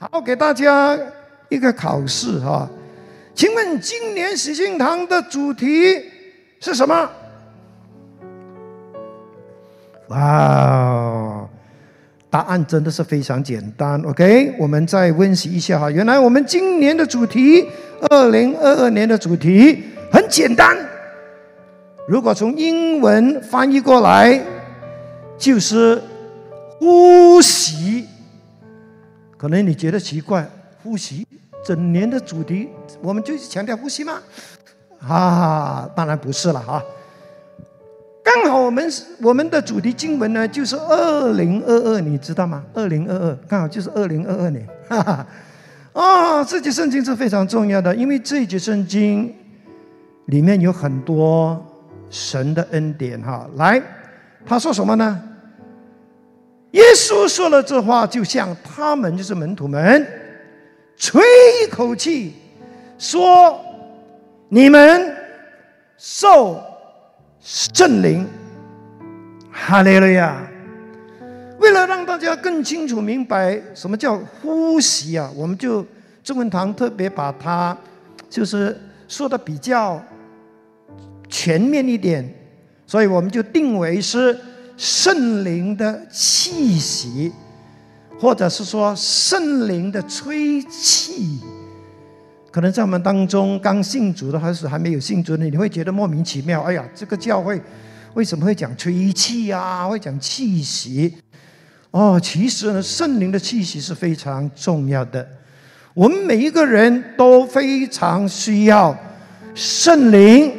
好，给大家一个考试哈，请问今年喜庆堂的主题是什么？哇，答案真的是非常简单。OK，我们再温习一下哈。原来我们今年的主题，二零二二年的主题很简单。如果从英文翻译过来，就是呼吸。可能你觉得奇怪，呼吸整年的主题，我们就是强调呼吸吗？啊，当然不是了哈。刚好我们我们的主题经文呢，就是二零二二，你知道吗？二零二二刚好就是二零二二年。哈哈，啊，这节圣经是非常重要的，因为这节圣经里面有很多。神的恩典，哈，来，他说什么呢？耶稣说了这话，就像他们就是门徒们，吹一口气，说：“你们受圣灵。”哈利路亚！为了让大家更清楚明白什么叫呼吸啊，我们就中文堂特别把它就是说的比较。全面一点，所以我们就定为是圣灵的气息，或者是说圣灵的吹气。可能在我们当中刚信主的，还是还没有信主的，你会觉得莫名其妙。哎呀，这个教会为什么会讲吹气啊？会讲气息？哦，其实呢，圣灵的气息是非常重要的。我们每一个人都非常需要圣灵。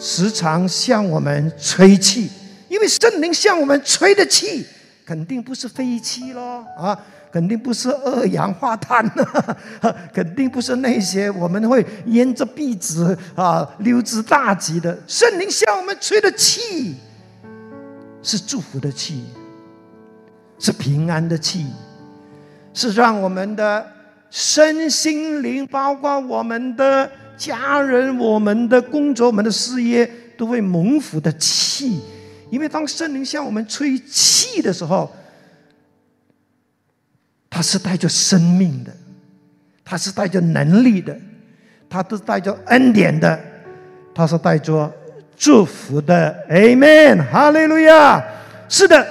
时常向我们吹气，因为圣灵向我们吹的气，肯定不是废气咯，啊，肯定不是二氧化碳，肯定不是那些我们会咽着鼻子啊溜之大吉的。圣灵向我们吹的气，是祝福的气，是平安的气，是让我们的身心灵，包括我们的。家人，我们的工作，我们的事业都会蒙福的气，因为当圣灵向我们吹气的时候，它是带着生命的，它是带着能力的，它都带着恩典的，它是带着祝福的。Amen，哈利路亚。是的，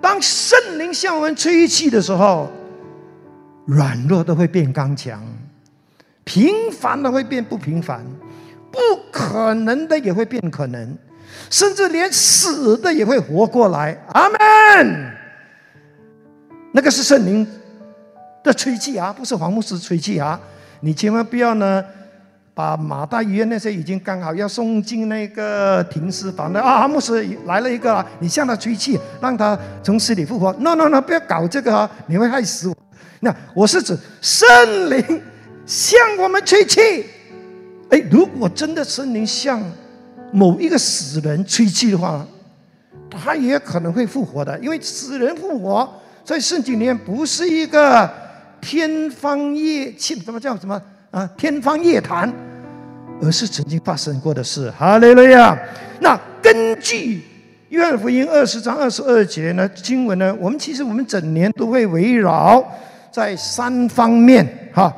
当圣灵向我们吹气的时候，软弱都会变刚强。平凡的会变不平凡，不可能的也会变可能，甚至连死的也会活过来。阿门。那个是圣灵的吹气啊，不是黄牧师吹气啊！你千万不要呢，把马大医院那些已经刚好要送进那个停尸房的啊，牧师来了一个，啊你向他吹气，让他从死里复活。No No No，不要搞这个啊，你会害死我。那我是指圣灵。向我们吹气，哎，如果真的圣灵向某一个死人吹气的话，他也可能会复活的。因为死人复活在圣经里面不是一个天方夜庆，什么叫什么啊？天方夜谭，而是曾经发生过的事。哈利路亚。那根据约翰福音二十章二十二节呢经文呢，我们其实我们整年都会围绕在三方面哈。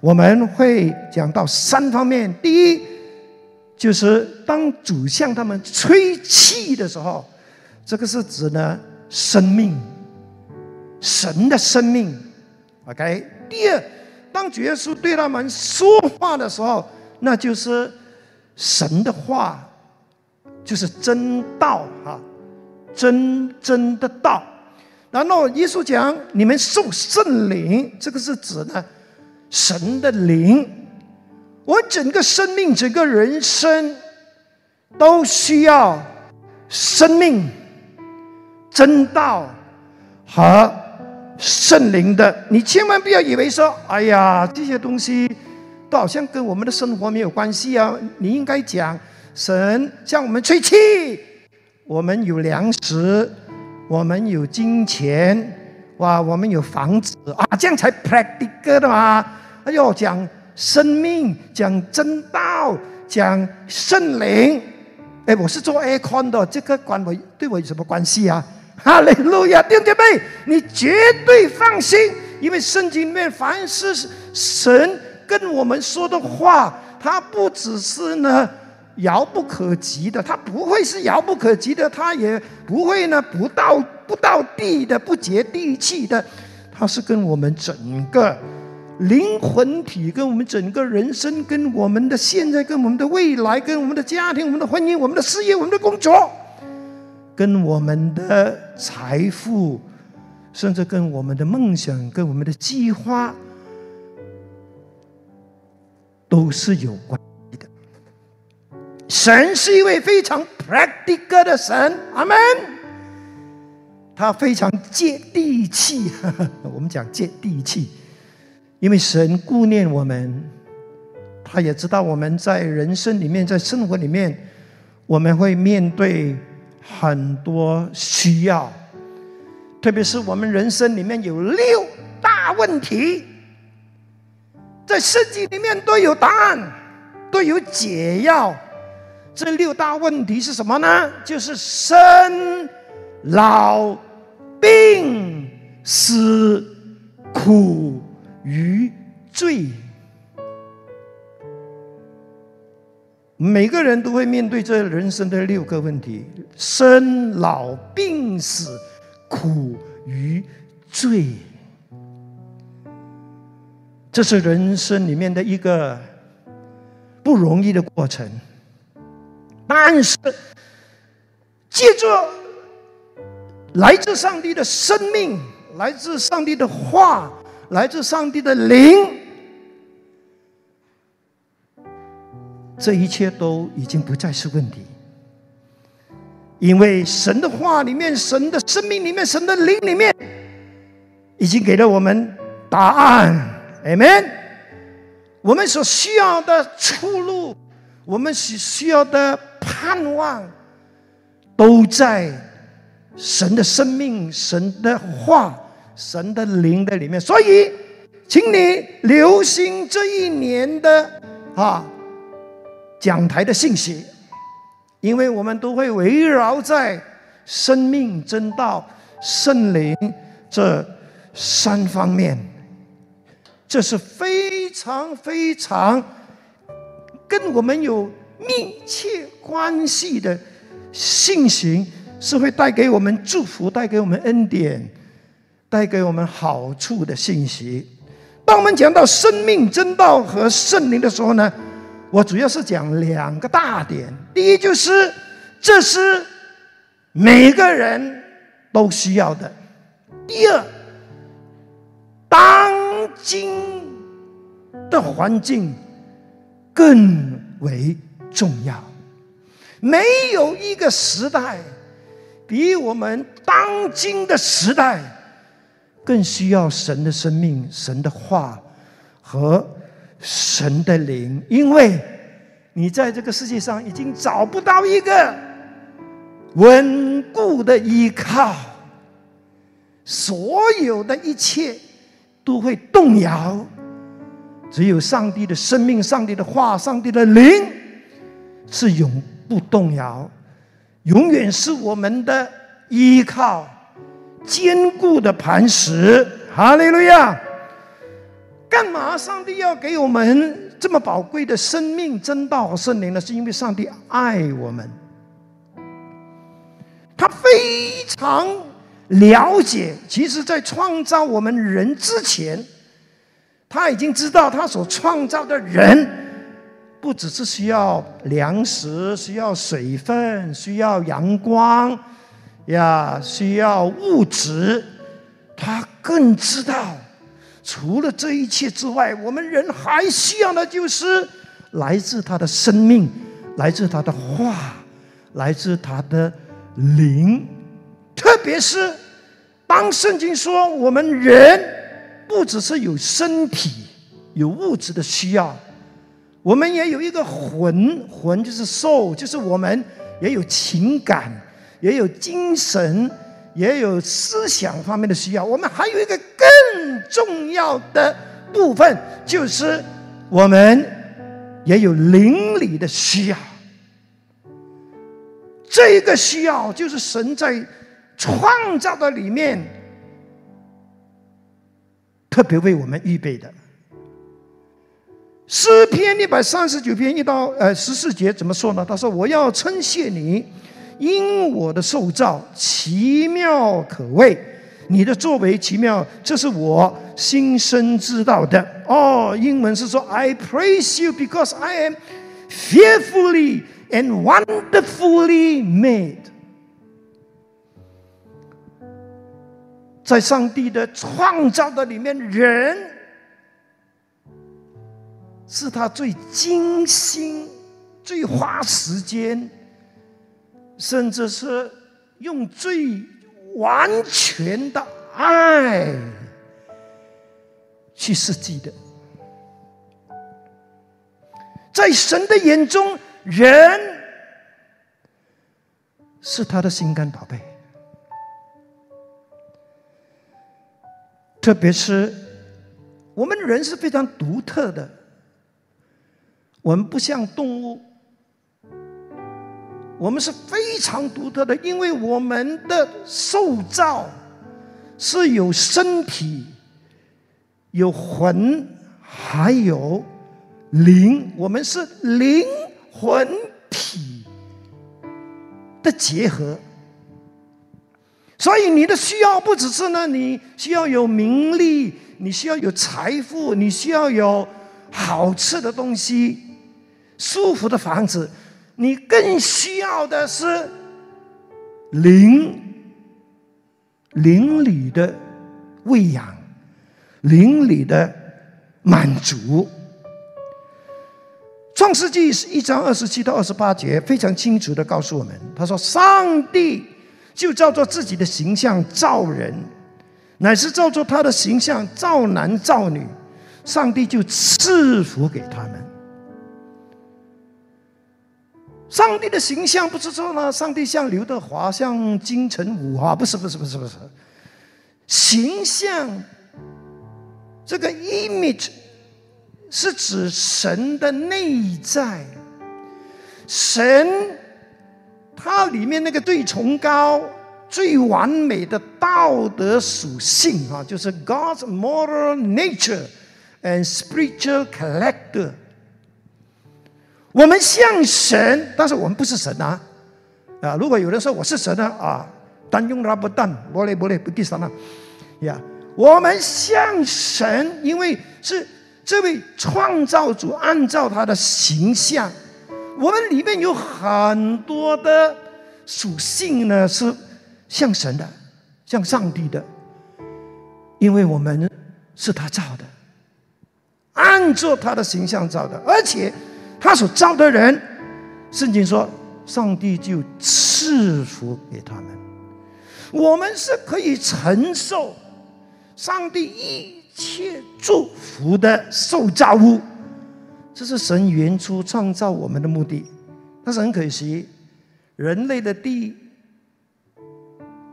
我们会讲到三方面。第一，就是当主向他们吹气的时候，这个是指呢生命，神的生命。OK。第二，当主耶稣对他们说话的时候，那就是神的话，就是真道哈，真真的道。然后耶稣讲：“你们受圣灵。”这个是指呢。神的灵，我整个生命、整个人生都需要生命、真道和圣灵的。你千万不要以为说：“哎呀，这些东西都好像跟我们的生活没有关系啊！”你应该讲，神向我们吹气，我们有粮食，我们有金钱，哇，我们有房子啊，这样才 practical 的嘛。哎呦，讲生命，讲真道，讲圣灵。哎，我是做 aircon 的，这个关我对我有什么关系啊？哈利路亚，弟兄姐妹，你绝对放心，因为圣经里面凡是神跟我们说的话，它不只是呢遥不可及的，它不会是遥不可及的，它也不会呢不到不到地的，不接地气的，它是跟我们整个灵魂体，跟我们整个人生，跟我们的现在，跟我们的未来，跟我们的家庭、我们的婚姻、我们的事业、我们的工作，跟我们的财富。甚至跟我们的梦想、跟我们的计划都是有关系的。神是一位非常 practical 的神，阿门。他非常接地气，我们讲接地气，因为神顾念我们，他也知道我们在人生里面、在生活里面，我们会面对很多需要。特别是我们人生里面有六大问题，在圣经里面都有答案，都有解药。这六大问题是什么呢？就是生、老、病、死、苦、与罪。每个人都会面对这人生的六个问题：生、老、病、死。苦与罪，这是人生里面的一个不容易的过程。但是，借着来自上帝的生命，来自上帝的话，来自上帝的灵，这一切都已经不再是问题。因为神的话里面，神的生命里面，神的灵里面，已经给了我们答案。Amen。我们所需要的出路，我们所需要的盼望，都在神的生命、神的话、神的灵的里面。所以，请你留心这一年的啊讲台的信息。因为我们都会围绕在生命真道、圣灵这三方面，这是非常非常跟我们有密切关系的信息，是会带给我们祝福、带给我们恩典、带给我们好处的信息。当我们讲到生命真道和圣灵的时候呢？我主要是讲两个大点，第一就是这是每个人都需要的；第二，当今的环境更为重要。没有一个时代比我们当今的时代更需要神的生命、神的话和。神的灵，因为你在这个世界上已经找不到一个稳固的依靠，所有的一切都会动摇。只有上帝的生命、上帝的话、上帝的灵是永不动摇，永远是我们的依靠，坚固的磐石。哈利路亚。干嘛？上帝要给我们这么宝贵的生命、真道和圣灵呢？是因为上帝爱我们，他非常了解。其实，在创造我们人之前，他已经知道他所创造的人，不只是需要粮食、需要水分、需要阳光呀，需要物质，他更知道。除了这一切之外，我们人还需要的就是来自他的生命，来自他的话，来自他的灵。特别是当圣经说我们人不只是有身体、有物质的需要，我们也有一个魂，魂就是 soul，就是我们也有情感，也有精神。也有思想方面的需要，我们还有一个更重要的部分，就是我们也有邻里的需要。这个需要就是神在创造的里面特别为我们预备的。诗篇一百三十九篇一到呃十四节怎么说呢？他说：“我要称谢你，因我的受造奇妙可畏，你的作为奇妙，这是我心生知道的。”哦，英文是说：“I praise you because I am fearfully and wonderfully made。”在上帝的创造的里面，人。是他最精心、最花时间，甚至是用最完全的爱去设计的。在神的眼中，人是他的心肝宝贝，特别是我们人是非常独特的。我们不像动物，我们是非常独特的，因为我们的受造是有身体、有魂，还有灵，我们是灵魂体的结合。所以你的需要不只是呢，你需要有名利，你需要有财富，你需要有好吃的东西。舒服的房子，你更需要的是灵灵里的喂养，灵里的满足。创世纪是一章二十七到二十八节，非常清楚的告诉我们，他说：“上帝就照着自己的形象造人，乃是照着他的形象造男造女，上帝就赐福给他们。”上帝的形象不是说呢，上帝像刘德华，像金城武啊，不是不是不是不是，形象这个 image 是指神的内在，神它里面那个最崇高、最完美的道德属性啊，就是 God's moral nature and spiritual character。我们像神，但是我们不是神啊！啊，如果有人说我是神呢？啊，单用他不当，不嘞不嘞不第三了。呀，我们像神，因为是这位创造主按照他的形象，我们里面有很多的属性呢，是像神的，像上帝的，因为我们是他造的，按照他的形象造的，而且。他所造的人，圣经说，上帝就赐福给他们。我们是可以承受上帝一切祝福的受造物，这是神原初创造我们的目的。但是很可惜，人类的第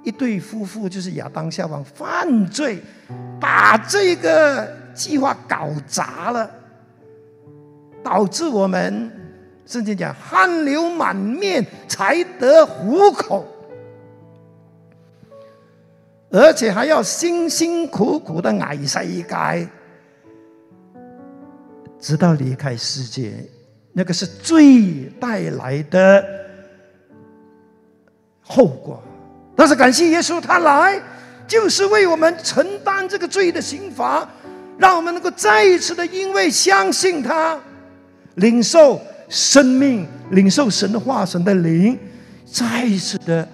一对夫妇就是亚当夏娃犯罪，把这个计划搞砸了。导致我们甚至讲汗流满面才得糊口，而且还要辛辛苦苦的挨世界，直到离开世界，那个是罪带来的后果。但是感谢耶稣，他来就是为我们承担这个罪的刑罚，让我们能够再一次的因为相信他。领受生命，领受神的化神的灵，再一次的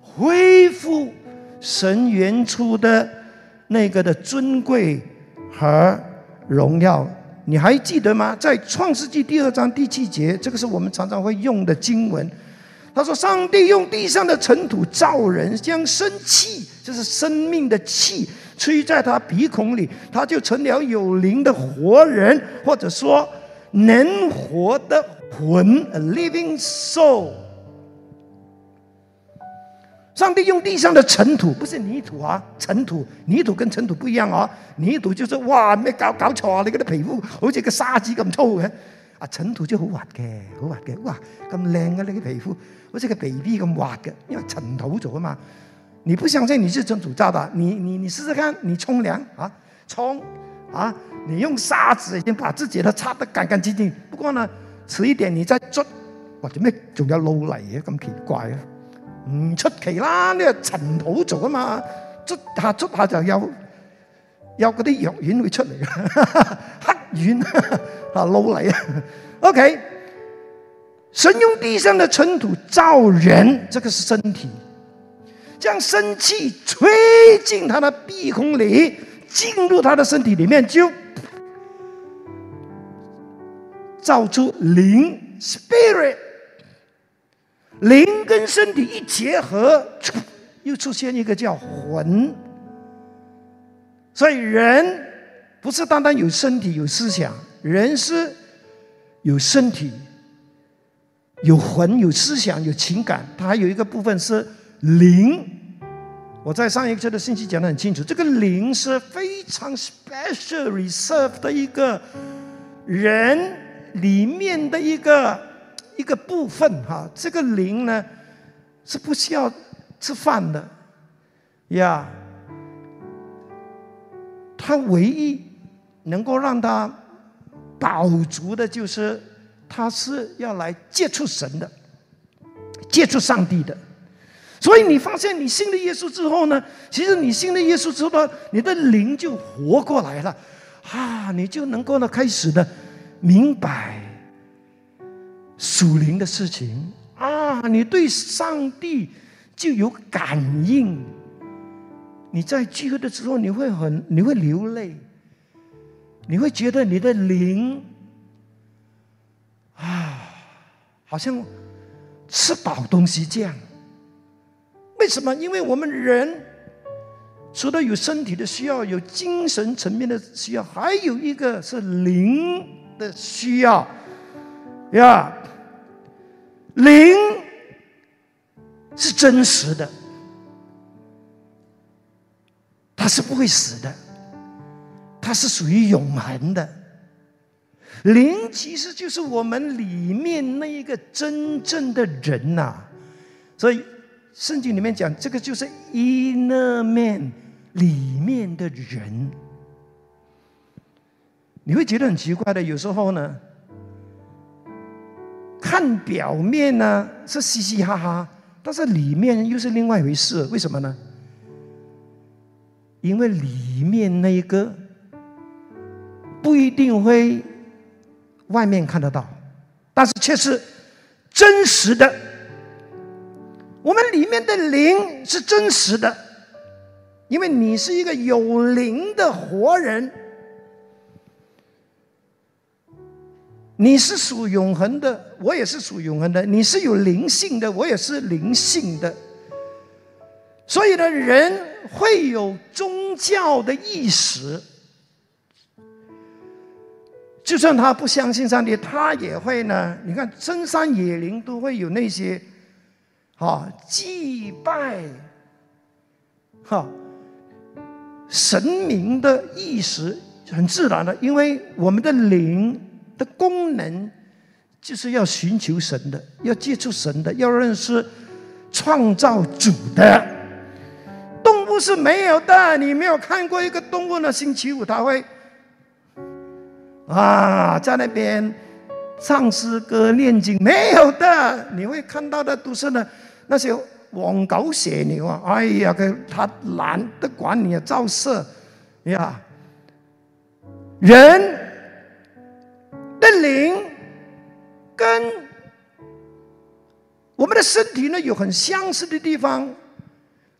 恢复神原初的那个的尊贵和荣耀。你还记得吗？在创世纪第二章第七节，这个是我们常常会用的经文。他说：“上帝用地上的尘土造人，将生气，就是生命的气，吹在他鼻孔里，他就成了有灵的活人，或者说。”能活的魂，a living soul。上帝用地上的尘土，不是泥土啊，尘土，泥土跟尘土不一样啊。泥土就是哇，咩搞搞错啊？你嗰啲皮肤好似个沙子咁粗嘅，啊，尘土就好滑嘅，好滑嘅，哇，咁靓嘅你嘅皮肤，好似个 baby 咁滑嘅，因为尘土做啊嘛。你不相信你是真主造的，你你你试试看，你冲凉啊。冲啊！你用沙子已经把自己的擦得干干净净。不過呢，遲一點你再捽，或者咩仲有路嚟嘅咁奇怪啊？唔出奇啦，呢個塵土做啊嘛，捽下捽下就有有嗰啲藥丸會出嚟嘅，黑丸啊路嚟啊。OK，神用地上的塵土造人，這個是身體，將生氣吹進他的鼻孔裏，进入他的身体里面就。造出灵 （spirit），灵跟身体一结合，又出现一个叫魂。所以人不是单单有身体有思想，人是有身体、有魂、有思想、有情感，它还有一个部分是灵。我在上一次的信息讲得很清楚，这个灵是非常 special reserve 的一个人。里面的一个一个部分哈，这个灵呢是不需要吃饭的呀。他唯一能够让他饱足的，就是他是要来接触神的，接触上帝的。所以你发现你信了耶稣之后呢，其实你信了耶稣之后呢，你的灵就活过来了啊，你就能够呢开始呢。明白属灵的事情啊！你对上帝就有感应。你在聚会的时候，你会很，你会流泪，你会觉得你的灵啊，好像吃饱东西这样。为什么？因为我们人除了有身体的需要，有精神层面的需要，还有一个是灵。的需要呀，灵是真实的，它是不会死的，它是属于永恒的。灵其实就是我们里面那一个真正的人呐，所以圣经里面讲，这个就是 inner man 裏面的人。你会觉得很奇怪的，有时候呢，看表面呢是嘻嘻哈哈，但是里面又是另外一回事。为什么呢？因为里面那一个不一定会外面看得到，但是却是真实的。我们里面的灵是真实的，因为你是一个有灵的活人。你是属永恒的，我也是属永恒的。你是有灵性的，我也是灵性的。所以呢，人会有宗教的意识，就算他不相信上帝，他也会呢。你看，深山野林都会有那些，啊，祭拜，哈，神明的意识很自然的，因为我们的灵。的功能就是要寻求神的，要接触神的，要认识创造主的。动物是没有的，你没有看过一个动物呢？星期五它会啊，在那边唱诗歌、念经，没有的。你会看到的都是呢那些黄狗血牛啊！哎呀，佢他懒得管你啊，照射呀，人。的灵跟我们的身体呢有很相似的地方，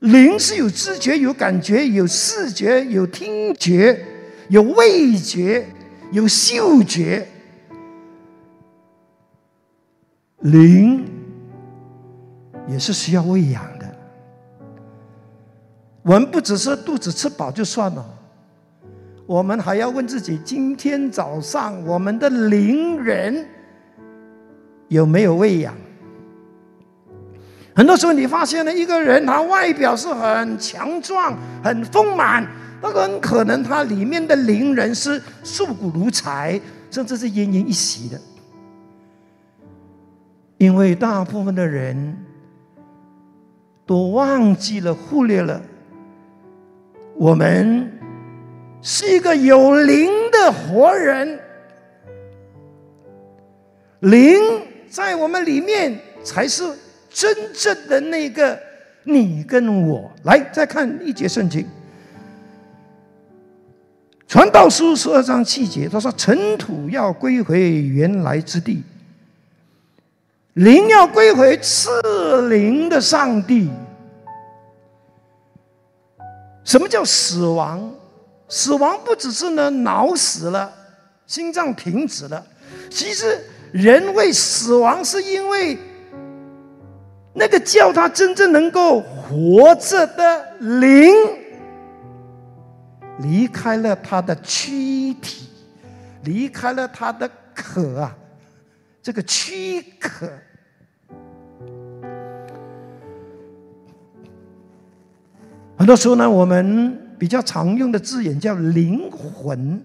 灵是有知觉、有感觉、有视觉、有听觉、有味觉、有嗅觉，灵也是需要喂养的。我们不只是肚子吃饱就算了。我们还要问自己：今天早上我们的灵人有没有喂养？很多时候，你发现了一个人，他外表是很强壮、很豐滿，但很可能他里面的灵人是瘦骨如柴，甚至是奄奄一息的。因为大部分的人都忘记了、忽略了我们。是一个有灵的活人，灵在我们里面才是真正的那个你跟我。来，再看一节圣经，《传道书》十二章七节，他说：“尘土要归回原来之地，灵要归回赐灵的上帝。”什么叫死亡？死亡不只是呢脑死了，心脏停止了。其实人为死亡，是因为那个叫他真正能够活着的灵离开了他的躯体，离开了他的壳啊，这个躯壳。很多时候呢，我们。比较常用的字眼叫灵魂，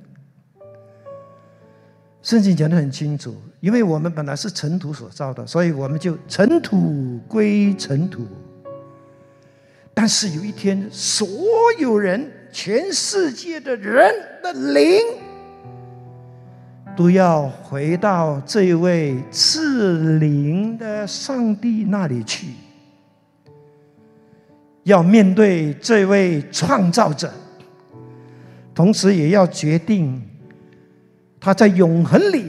圣经讲的很清楚，因为我们本来是尘土所造的，所以我们就尘土归尘土。但是有一天，所有人，全世界的人的灵，都要回到这位赐灵的上帝那里去。要面对这位创造者，同时也要决定他在永恒里，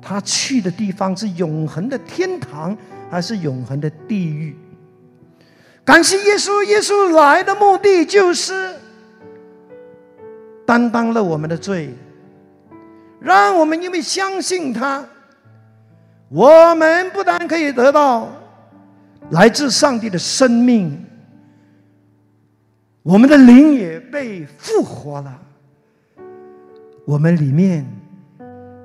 他去的地方是永恒的天堂还是永恒的地狱？感谢耶稣，耶稣来的目的就是担当了我们的罪，让我们因为相信他，我们不但可以得到来自上帝的生命。我们的灵也被复活了，我们里面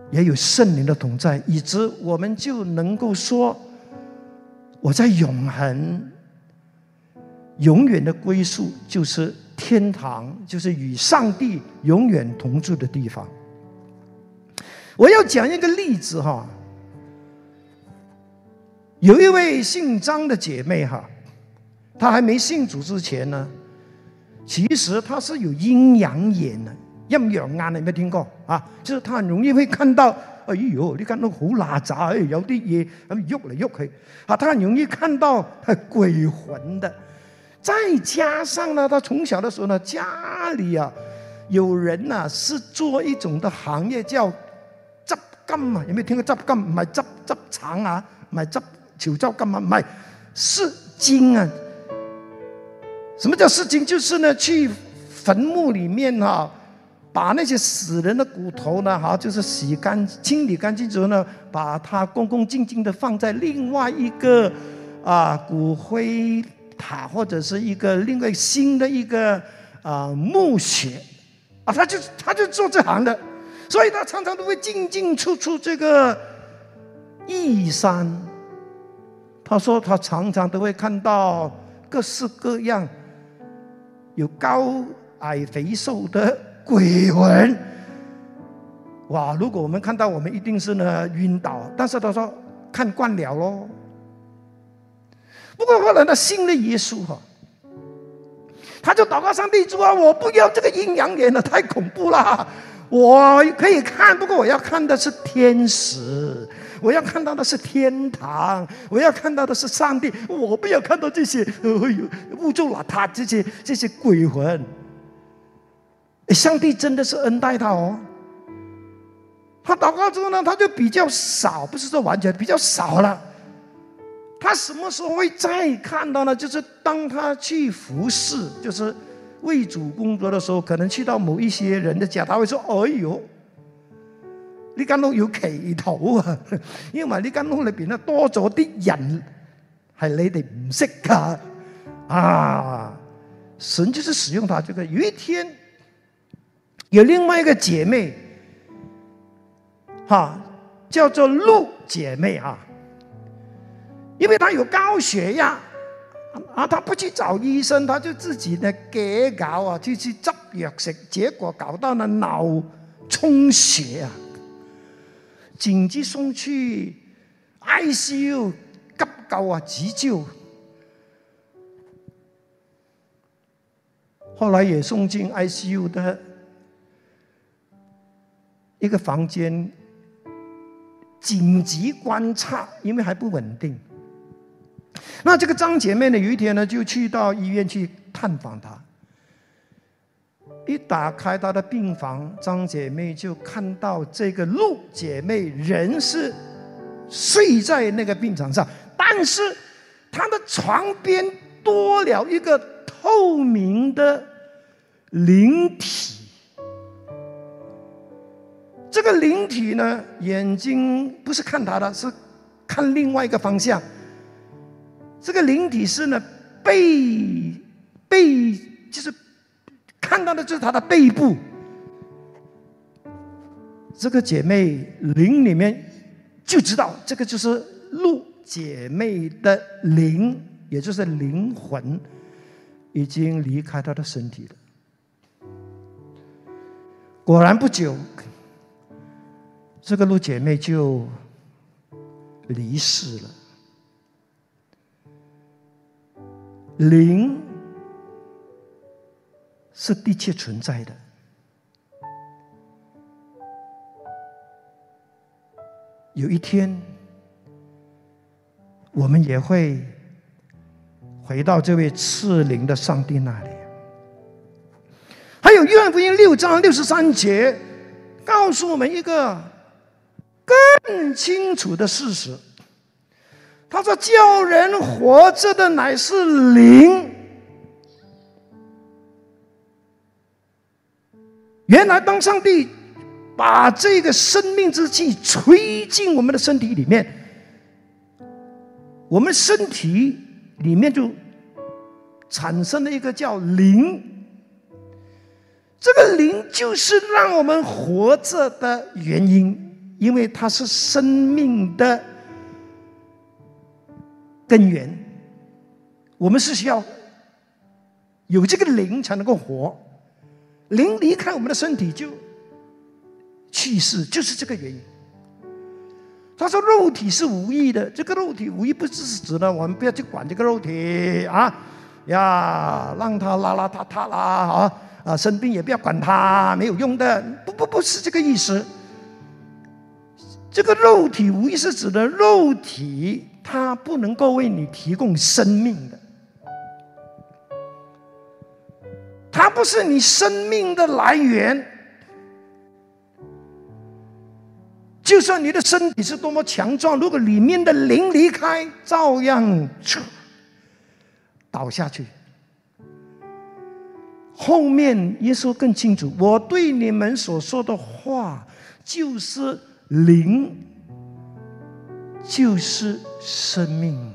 也有圣灵的同在，以致我们就能够说，我在永恒、永远的归宿就是天堂，就是与上帝永远同住的地方。我要讲一个例子哈，有一位姓张的姐妹哈，她还没信主之前呢。其实她是有阴阳眼的，阴阳眼你有没有听过啊？就是她很容易会看到，哎呦，你看到好邋杂，哎，有啲嘢咁喐嚟喐去，啊，她很容易看到鬼魂的。再加上呢，他从小的时候呢，家里啊有人呐是做一种的行业叫金啊，有没有听过执金？唔係執執橙啊，唔係執潮州金啊，唔係是金啊。什么叫事情？就是呢，去坟墓里面哈，把那些死人的骨头呢，哈，就是洗干清理干净之后呢，把它恭恭敬敬的放在另外一个啊骨灰塔或者是一个另外新的一个啊墓穴啊，他就他就做这行的，所以他常常都会进进出出这个义山。他说他常常都会看到各式各样。有高矮肥瘦的鬼魂，哇！如果我们看到，我们一定是呢晕倒。但是他说看惯了喽。不过后来他信了耶稣哈，他就祷告上帝主啊，我不要这个阴阳眼了，太恐怖了。我可以看，不过我要看的是天使。我要看到的是天堂，我要看到的是上帝，我不要看到这些哎呦污糟邋遢这些这些鬼魂。上帝真的是恩待他哦。他祷告之后呢，他就比较少，不是说完全比较少了。他什么时候会再看到呢？就是当他去服侍，就是为主工作的时候，可能去到某一些人的家，他会说：“哎呦。”呢間屋要祈禱啊，因為呢間屋裏邊咧多咗啲人係你哋唔識噶啊！神就是使用他這個。有一天有另外一個姐妹，哈，叫做陸姐妹啊，因為她有高血壓啊，他不去找医生，他就自己呢給搞啊，就去执药食，结果搞到呢脑充血啊！紧急送去 ICU 急救啊，急救。后来也送进 ICU 的一个房间紧急观察，因为还不稳定。那这个张姐妹呢，有一天呢，就去到医院去探访她。一打开她的病房，张姐妹就看到这个陆姐妹人是睡在那个病床上，但是她的床边多了一个透明的灵体。这个灵体呢，眼睛不是看她的，是看另外一个方向。这个灵体是呢，背背就是看到的就是她的背部。这个姐妹灵里面就知道，这个就是陆姐妹的灵，也就是灵魂，已经离开她的身体了。果然不久，这个陆姐妹就离世了。灵是的确存在的。有一天，我们也会回到这位赐灵的上帝那里。还有约翰福音六章六十三节，告诉我们一个更清楚的事实。他说：“叫人活着的乃是灵。”原来，当上帝把这个生命之气吹进我们的身体里面，我们身体里面就产生了一个叫灵。这个灵就是让我们活着的原因，因为它是生命的。根源，我们是需要有这个灵才能够活，灵离开我们的身体就去世，就是这个原因。他说肉体是无意的，这个肉体无意不只是指呢，我们不要去管这个肉体啊呀，让他邋邋遢遢啦啊啊，生病也不要管他，没有用的，不不不是这个意思。这个肉体无意是指的肉体。它不能够为你提供生命的，它不是你生命的来源。就算你的身体是多么强壮，如果里面的灵离开，照样倒下去。后面耶稣更清楚，我对你们所说的话就是灵。就是生命。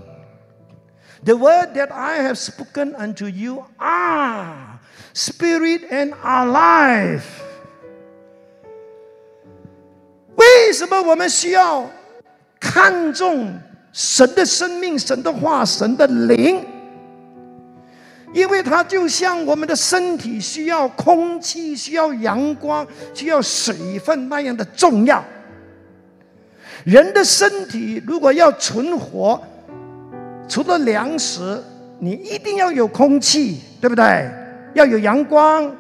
The word that I have spoken unto you are spirit and alive。为什么我们需要看重神的生命、神的话、神的灵？因为它就像我们的身体需要空气、需要阳光、需要水分那样的重要。人的身体如果要存活，除了粮食，你一定要有空气，对不对？要有阳光，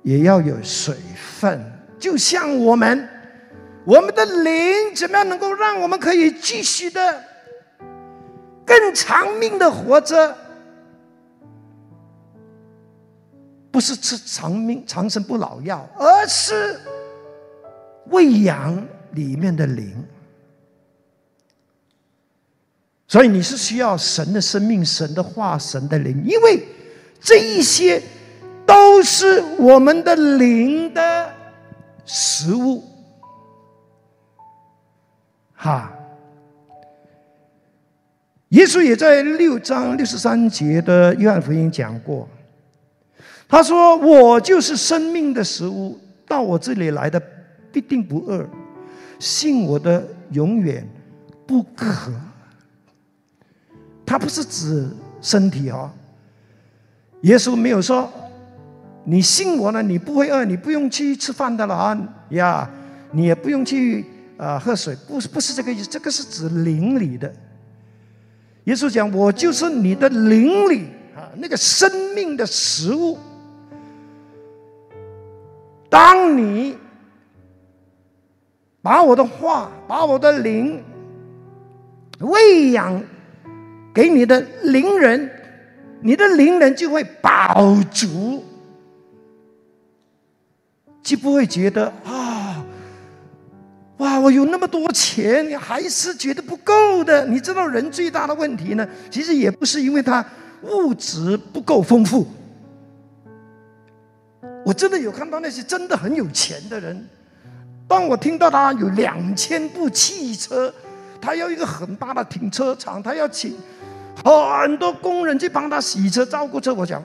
也要有水分。就像我们，我们的灵怎么样能够让我们可以继续的更长命的活着？不是吃长命长生不老药，而是喂养。里面的灵，所以你是需要神的生命、神的化、神的灵，因为这一些都是我们的灵的食物。哈，耶稣也在六章六十三节的约翰福音讲过，他说：“我就是生命的食物，到我这里来的必定不饿。”信我的永远不可，他不是指身体哦。耶稣没有说你信我呢，你不会饿，你不用去吃饭的了啊呀，你也不用去啊喝水，不是不是这个意思，这个是指灵里的。耶稣讲我就是你的灵里啊那个生命的食物，当你。把我的话，把我的灵喂养给你的灵人，你的灵人就会饱足，就不会觉得啊，哇，我有那么多钱，还是觉得不够的。你知道人最大的问题呢？其实也不是因为他物质不够丰富。我真的有看到那些真的很有钱的人，当我听到他有两千部汽车，他要一个很大的停车场，他要请很多工人去帮他洗车、照顾车，我讲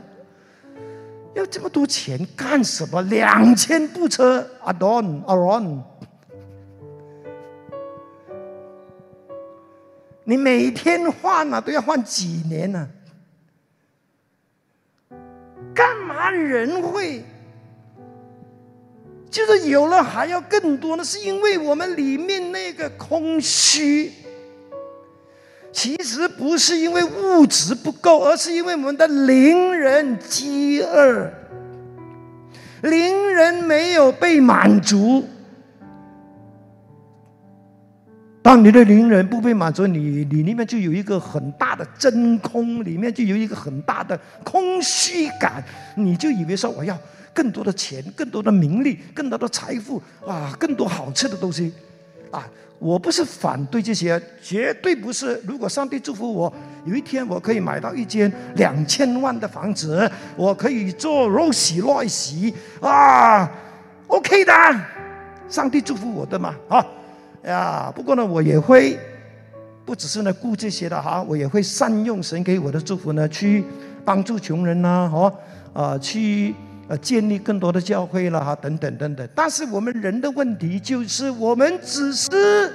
要这么多钱干什么？两千部车，a d o n a r o n 你每天换啊，都要换几年呢？干嘛人会？就是有了还要更多呢，是因为我们里面那个空虚。其实不是因为物质不够，而是因为我们的灵人饥饿，灵人没有被满足。当你的灵人不被满足，你你里面就有一个很大的真空，里面就有一个很大的空虚感，你就以为说我要。更多的钱，更多的名利，更多的财富，啊，更多好吃的东西，啊！我不是反对这些，绝对不是。如果上帝祝福我，有一天我可以买到一间两千万的房子，我可以做肉洗乱洗啊，OK 的，上帝祝福我的嘛，啊呀！不过呢，我也会不只是呢顾这些的哈，我也会善用神给我的祝福呢，去帮助穷人呐，哦，啊，去。呃，建立更多的教会了哈，等等等等。但是我们人的问题就是，我们只是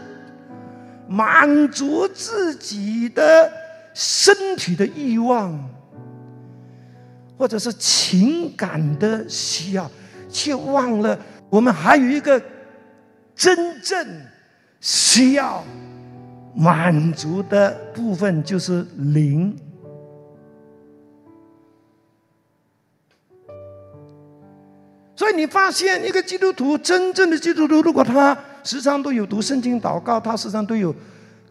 满足自己的身体的欲望，或者是情感的需要，却忘了我们还有一个真正需要满足的部分，就是灵。所以你发现一个基督徒，真正的基督徒，如果他时常都有读圣经、祷告，他时常都有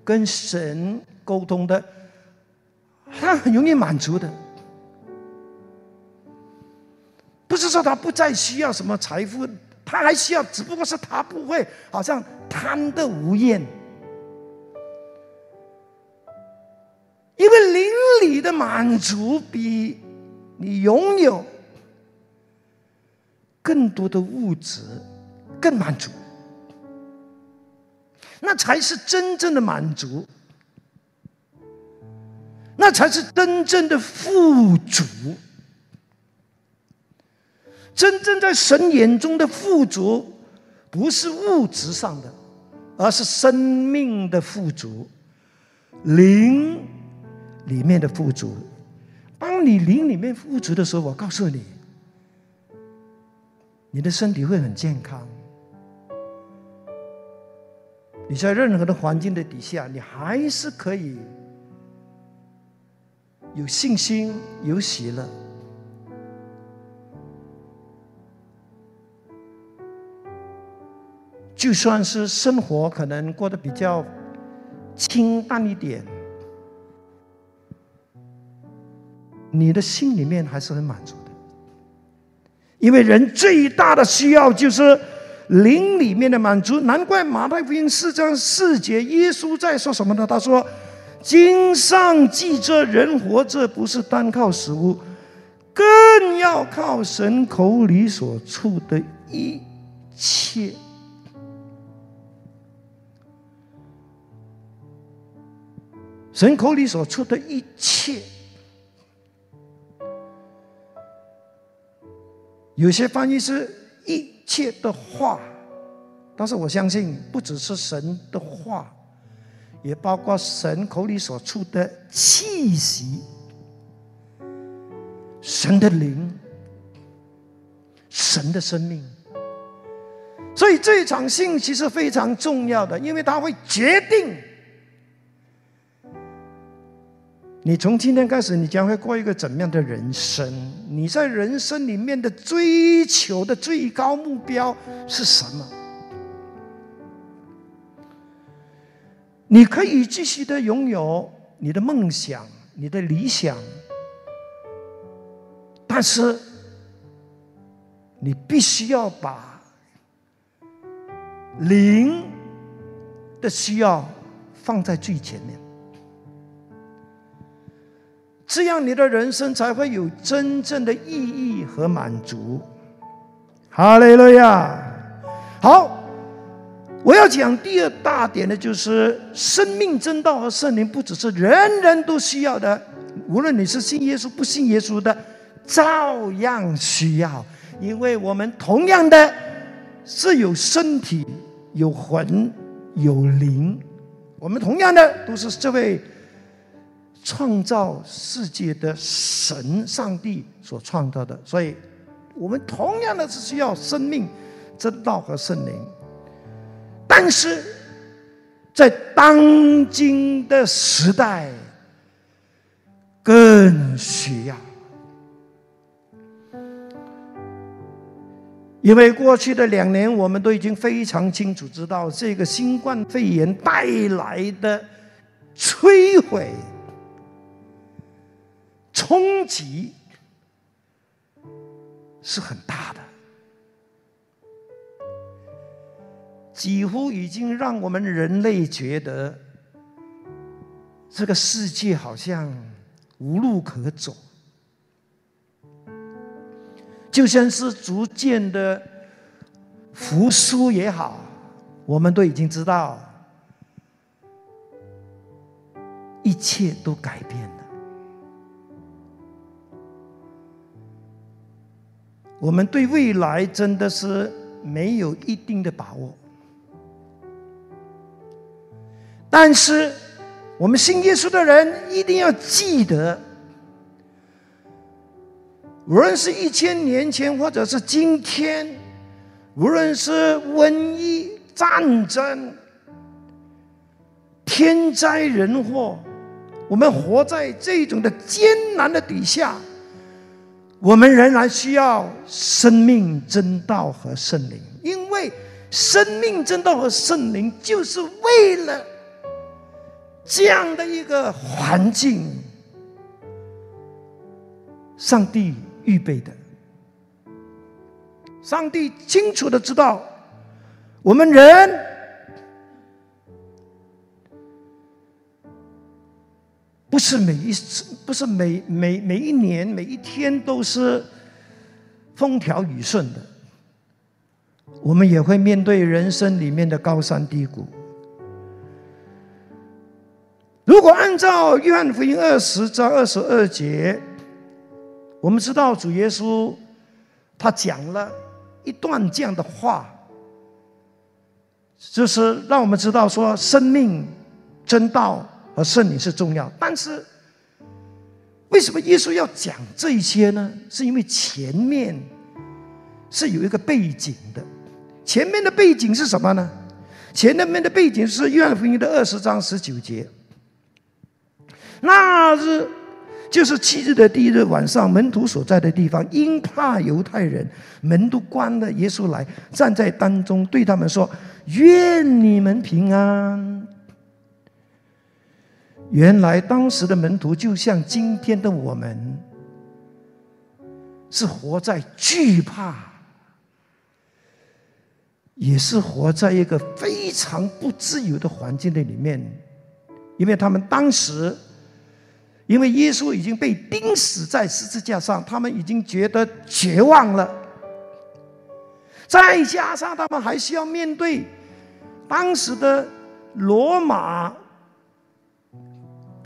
跟神沟通的，他很容易满足的。不是说他不再需要什么财富，他还需要，只不过是他不会好像贪得无厌，因为邻里的满足比你拥有。更多的物质，更满足，那才是真正的满足，那才是真正的富足。真正在神眼中的富足，不是物质上的，而是生命的富足，灵里面的富足。当你灵里面富足的时候，我告诉你。你的身体会很健康，你在任何的环境的底下，你还是可以有信心、有喜乐。就算是生活可能过得比较清淡一点，你的心里面还是很满足。因为人最大的需要就是灵里面的满足，难怪马太福音四章四节，耶稣在说什么呢？他说：“经上记着，人活着不是单靠食物，更要靠神口里所出的一切。神口里所出的一切。”有些翻译是一切的话，但是我相信不只是神的话，也包括神口里所出的气息、神的灵、神的生命。所以这一场信息是非常重要的，因为它会决定。你从今天开始，你将会过一个怎么样的人生？你在人生里面的追求的最高目标是什么？你可以继续的拥有你的梦想、你的理想，但是你必须要把灵的需要放在最前面，这样你的人生才会有真正的意义和满足。哈利路亚！好。我要讲第二大点的，就是生命真道和圣灵，不只是人人都需要的，无论你是信耶稣不信耶稣的，照样需要，因为我们同样的是有身体、有魂、有灵，我们同样的都是这位创造世界的神上帝所创造的，所以我们同样的是需要生命真道和圣灵。但是在当今的时代，更需要，因为过去的两年，我们都已经非常清楚知道，这个新冠肺炎带来的摧毁、冲击是很大的。几乎已经让我们人类觉得，这个世界好像无路可走，就像是逐渐的复苏也好，我们都已经知道，一切都改变了。我们对未来真的是没有一定的把握。但是，我们信耶稣的人一定要记得，无论是一千年前，或者是今天，无论是瘟疫、战争、天灾人祸，我们活在这种的艰难的底下，我们仍然需要生命真道和圣灵，因为生命真道和圣灵就是为了。这样的一个环境，上帝预备的。上帝清楚的知道，我们人不是每一次，不是每每每一年、每一天都是风调雨顺的。我们也会面对人生里面的高山低谷。如果按照约翰福音二十章二十二节，我们知道主耶稣他讲了一段这样的话，就是让我们知道说生命、真道和圣灵是重要。但是为什么耶稣要讲这一些呢？是因为前面是有一个背景的。前面的背景是什么呢？前面的背景是约翰福音的二十章十九节。那日就是七日的第一日晚上，门徒所在的地方，因怕犹太人，门都关了。耶稣来站在当中，对他们说：“愿你们平安。”原来当时的门徒就像今天的我们，是活在惧怕，也是活在一个非常不自由的环境的里面，因为他们当时。因为耶稣已经被钉死在十字架上，他们已经觉得绝望了。再加上他们还需要面对当时的罗马、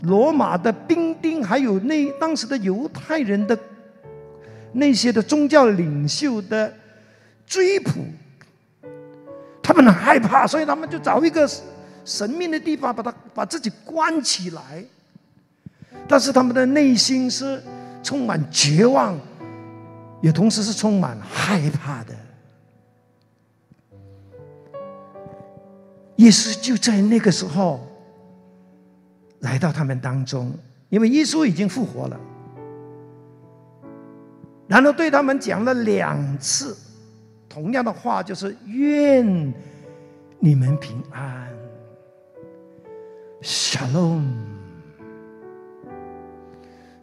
罗马的兵丁，还有那当时的犹太人的那些的宗教领袖的追捕，他们很害怕，所以他们就找一个神秘的地方，把他把自己关起来。但是他们的内心是充满绝望，也同时是充满害怕的。耶稣就在那个时候来到他们当中，因为耶稣已经复活了，然后对他们讲了两次同样的话，就是愿你们平安。Shalom。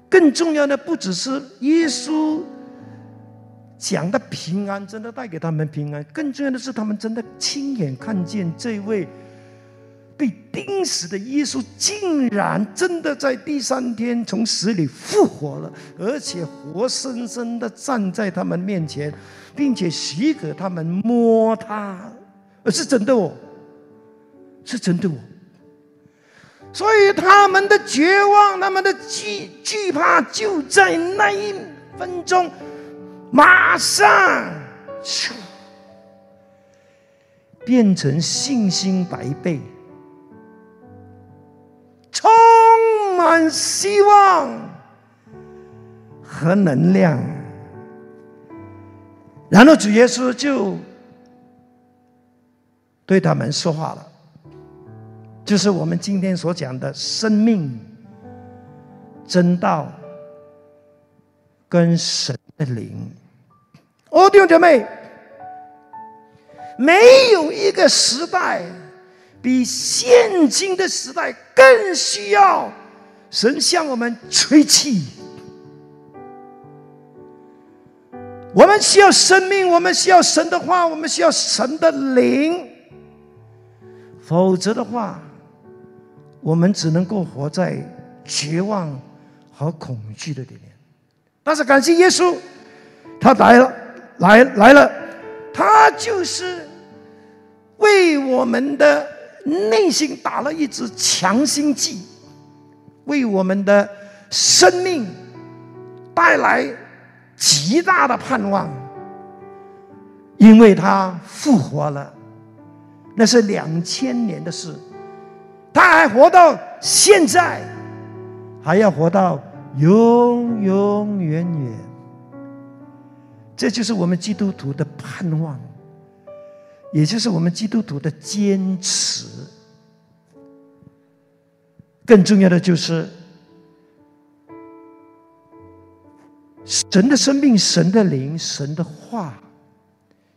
更重要的不只是耶稣讲的平安，真的带给他们平安，更重要的是他们真的亲眼看见这位。被钉死的耶稣，竟然真的在第三天从死里复活了，而且活生生的站在他们面前，并且许可他们摸他，而是真的哦，是真的哦。所以他们的绝望，他们的惧惧怕，就在那一分钟，马上，变成信心百倍。充满希望和能量，然后主耶稣就对他们说话了，就是我们今天所讲的生命、真道跟神的灵。哦，弟兄姐妹，没有一个时代。比现今的时代更需要神向我们吹气。我们需要生命，我们需要神的话，我们需要神的灵。否则的话，我们只能够活在绝望和恐惧的里面。但是感谢耶稣，他来了，来来了，他就是为我们的。内心打了一支强心剂，为我们的生命带来极大的盼望，因为他复活了，那是两千年的事，他还活到现在，还要活到永永远远，这就是我们基督徒的盼望。也就是我们基督徒的坚持。更重要的就是，神的生命、神的灵、神的话，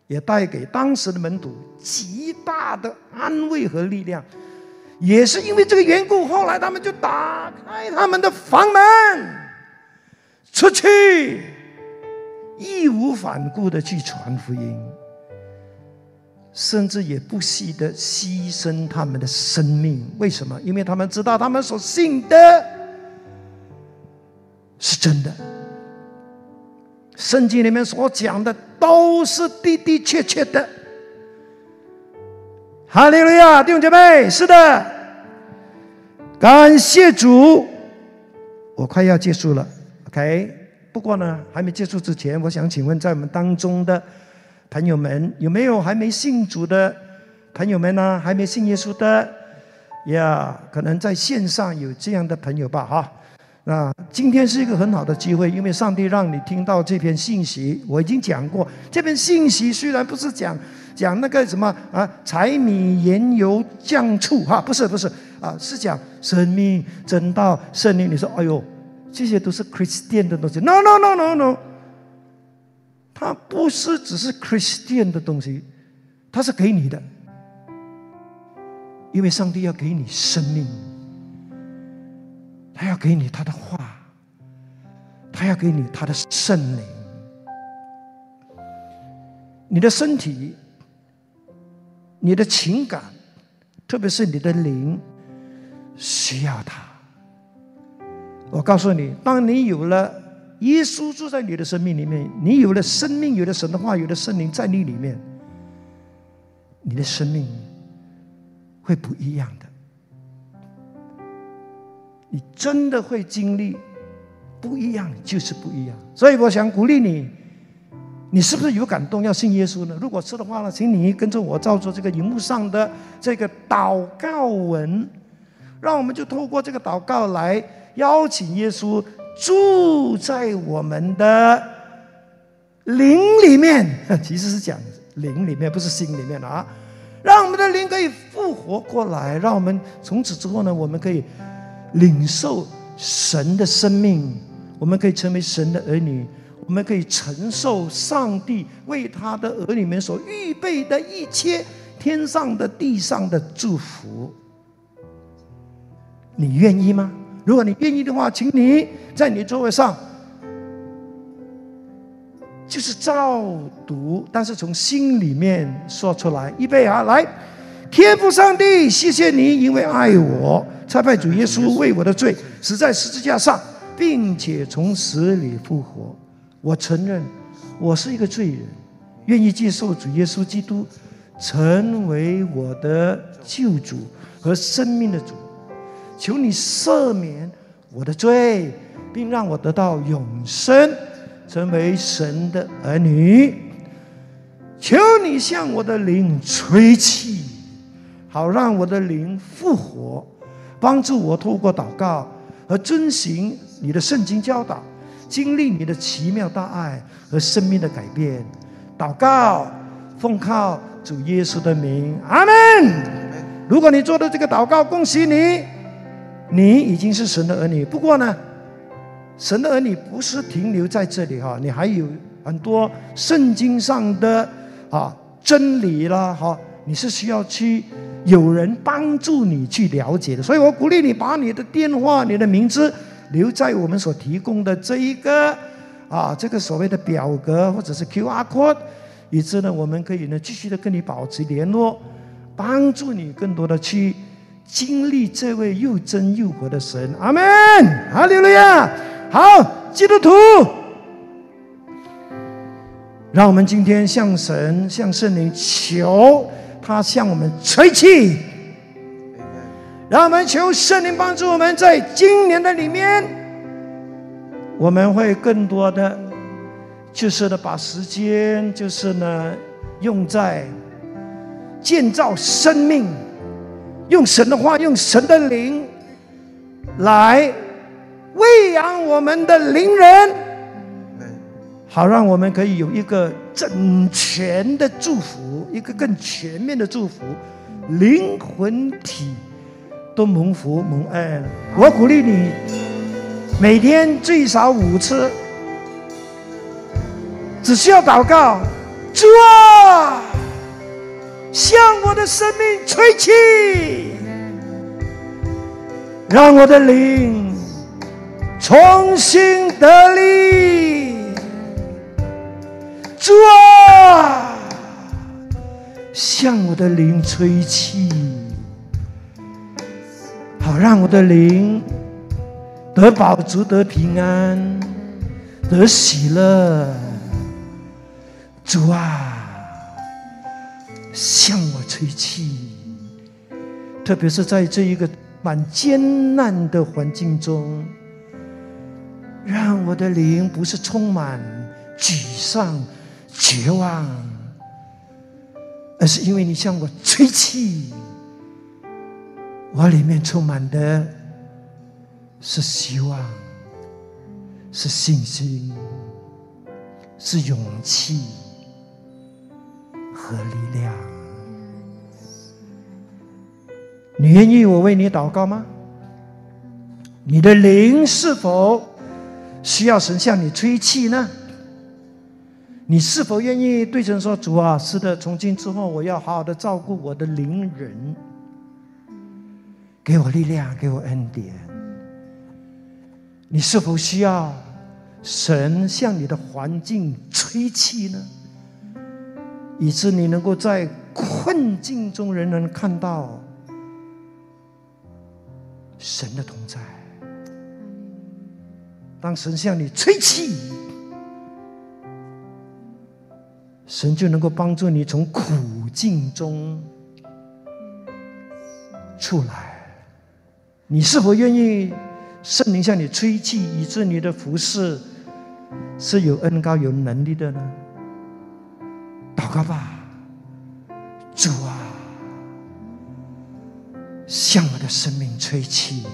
也带给当时的门徒极大的安慰和力量。也是因为这个缘故，后来他们就打开他们的房门，出去，义无反顾的去传福音。甚至也不惜的牺牲他们的生命，为什么？因为他们知道他们所信的是真的，圣经里面所讲的都是的的确确的。哈利路亚，弟兄姐妹，是的，感谢主。我快要结束了，OK。不过呢，还没结束之前，我想请问在我们当中的。朋友们，有没有还没信主的朋友们呢？还没信耶稣的呀？可能在线上有这样的朋友吧，哈。那今天是一个很好的机会，因为上帝让你听到这篇信息。我已经讲过，这篇信息虽然不是讲讲那个什么啊，柴米盐油酱醋哈，不是不是啊，是讲生命真道圣灵。你说，哎呦，这些都是 Christian 的东西？No No No No No。它不是只是 Christian 的东西，它是给你的，因为上帝要给你生命，他要给你他的话，他要给你他的圣灵，你的身体、你的情感，特别是你的灵，需要他。我告诉你，当你有了。耶稣住在你的生命里面，你有了生命，有了神的话，有了圣灵在你里面，你的生命会不一样的。你真的会经历不一样，就是不一样。所以我想鼓励你，你是不是有感动要信耶稣呢？如果是的话呢，请你跟着我照着这个荧幕上的这个祷告文，让我们就透过这个祷告来邀请耶稣。住在我们的灵里面，其实是讲灵里面，不是心里面的啊。让我们的灵可以复活过来，让我们从此之后呢，我们可以领受神的生命，我们可以成为神的儿女，我们可以承受上帝为他的儿女们所预备的一切天上的地上的祝福。你愿意吗？如果你愿意的话，请你在你座位上，就是照读，但是从心里面说出来。预备啊，来！天父上帝，谢谢你，因为爱我，差派主耶稣为我的罪死在十字架上，并且从死里复活。我承认我是一个罪人，愿意接受主耶稣基督成为我的救主和生命的主。求你赦免我的罪，并让我得到永生，成为神的儿女。求你向我的灵吹气，好让我的灵复活，帮助我透过祷告和遵循你的圣经教导，经历你的奇妙大爱和生命的改变。祷告，奉靠主耶稣的名，阿门。如果你做的这个祷告，恭喜你。你已经是神的儿女，不过呢，神的儿女不是停留在这里哈，你还有很多圣经上的啊真理啦哈，你是需要去有人帮助你去了解的，所以我鼓励你把你的电话、你的名字留在我们所提供的这一个啊这个所谓的表格或者是 Q R code，以致呢我们可以呢继续的跟你保持联络，帮助你更多的去。经历这位又真又活的神，阿门，哈利路亚。好，基督徒，让我们今天向神、向圣灵求，他向我们吹气。让我们求圣灵帮助我们，在今年的里面，我们会更多的，就是呢，把时间，就是呢，用在建造生命。用神的话，用神的灵来喂养我们的灵人，好让我们可以有一个整全的祝福，一个更全面的祝福，灵魂体都蒙福蒙恩。我鼓励你每天最少五次，只需要祷告，主啊。向我的生命吹气，让我的灵重新得力。主啊，向我的灵吹气，好让我的灵得饱足、得平安、得喜乐。主啊。向我吹气，特别是在这一个蛮艰难的环境中，让我的灵不是充满沮丧、绝望，而是因为你向我吹气，我里面充满的是希望，是信心，是勇气。和力量，你愿意我为你祷告吗？你的灵是否需要神向你吹气呢？你是否愿意对神说：“主啊，是的，从今之后我要好好的照顾我的灵人，给我力量，给我恩典。”你是否需要神向你的环境吹气呢？以致你能够在困境中仍然看到神的同在。当神向你吹气，神就能够帮助你从苦境中出来。你是否愿意圣灵向你吹气，以致你的服饰是有恩高有能力的呢？祷告吧，主啊，向我的生命吹气。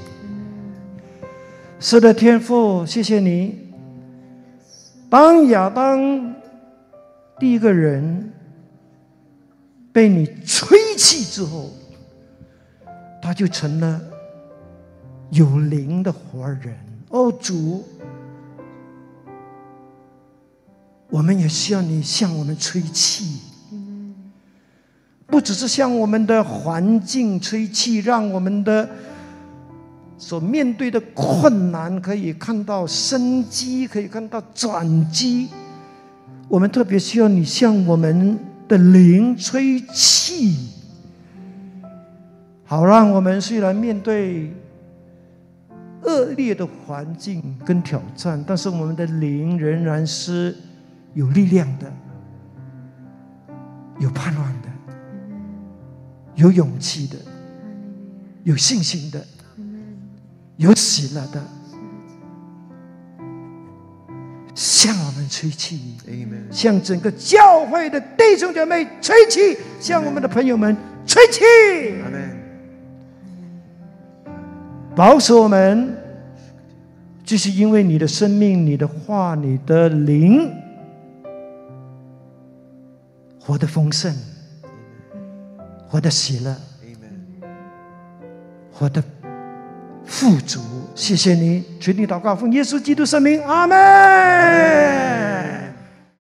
是的，天父，谢谢你。当亚当第一个人被你吹气之后，他就成了有灵的活人。哦，主。我们也需要你向我们吹气，不只是向我们的环境吹气，让我们的所面对的困难，可以看到生机，可以看到转机。我们特别需要你向我们的灵吹气，好让我们虽然面对恶劣的环境跟挑战，但是我们的灵仍然是有力量的，有盼望的，有勇气的，有信心的。有喜乐的，向我们吹气，向整个教会的弟兄姐妹吹气，向我们的朋友们吹气，保守我们，就是因为你的生命、你的话、你的灵，活得丰盛，活得喜乐，活得。富足，谢谢你，全体祷告，奉耶稣基督圣名，阿门。